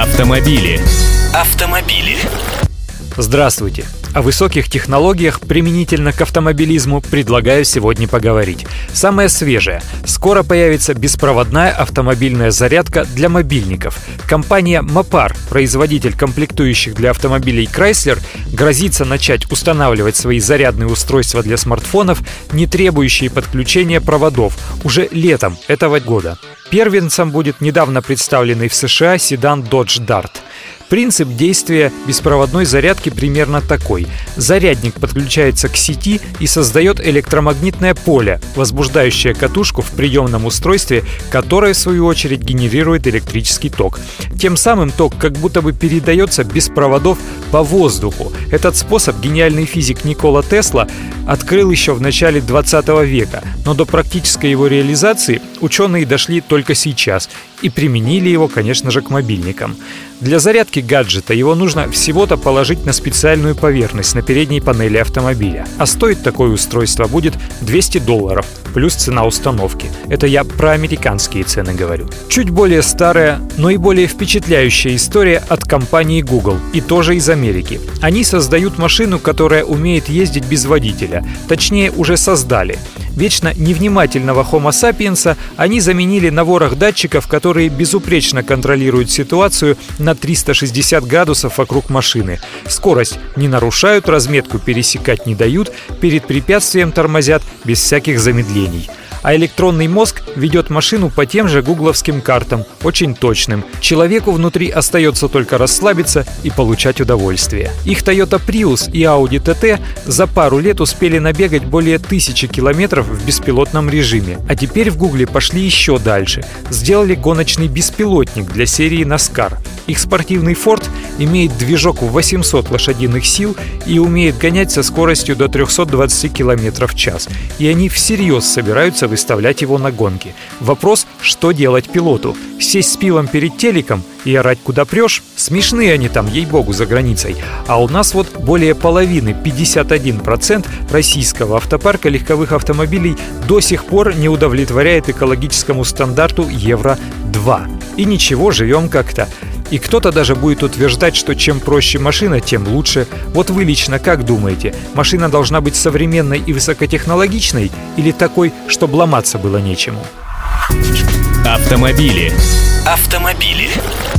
Автомобили. Автомобили. Здравствуйте! О высоких технологиях применительно к автомобилизму предлагаю сегодня поговорить. Самое свежее. Скоро появится беспроводная автомобильная зарядка для мобильников. Компания Mopar, производитель комплектующих для автомобилей Chrysler, грозится начать устанавливать свои зарядные устройства для смартфонов, не требующие подключения проводов, уже летом этого года. Первенцем будет недавно представленный в США седан Dodge Dart. Принцип действия беспроводной зарядки примерно такой. Зарядник подключается к сети и создает электромагнитное поле, возбуждающее катушку в приемном устройстве, которое в свою очередь генерирует электрический ток. Тем самым ток как будто бы передается без проводов по воздуху. Этот способ гениальный физик Никола Тесла открыл еще в начале 20 века, но до практической его реализации ученые дошли только сейчас и применили его, конечно же, к мобильникам. Для зарядки гаджета его нужно всего-то положить на специальную поверхность на передней панели автомобиля. А стоит такое устройство будет 200 долларов, плюс цена установки. Это я про американские цены говорю. Чуть более старая, но и более впечатляющая история от компании Google, и тоже из Америки. Они создают машину, которая умеет ездить без водителя. Точнее, уже создали вечно невнимательного Homo sapiens они заменили на ворох датчиков, которые безупречно контролируют ситуацию на 360 градусов вокруг машины. Скорость не нарушают, разметку пересекать не дают, перед препятствием тормозят без всяких замедлений а электронный мозг ведет машину по тем же гугловским картам, очень точным. Человеку внутри остается только расслабиться и получать удовольствие. Их Toyota Prius и Audi TT за пару лет успели набегать более тысячи километров в беспилотном режиме. А теперь в Гугле пошли еще дальше. Сделали гоночный беспилотник для серии NASCAR. Их спортивный Ford имеет движок в 800 лошадиных сил и умеет гонять со скоростью до 320 км в час. И они всерьез собираются выставлять его на гонки. Вопрос, что делать пилоту? Сесть с пивом перед телеком и орать куда прешь? Смешные они там, ей-богу, за границей. А у нас вот более половины, 51% российского автопарка легковых автомобилей до сих пор не удовлетворяет экологическому стандарту Евро-2. И ничего, живем как-то. И кто-то даже будет утверждать, что чем проще машина, тем лучше. Вот вы лично как думаете, машина должна быть современной и высокотехнологичной или такой, чтобы ломаться было нечему? Автомобили. Автомобили.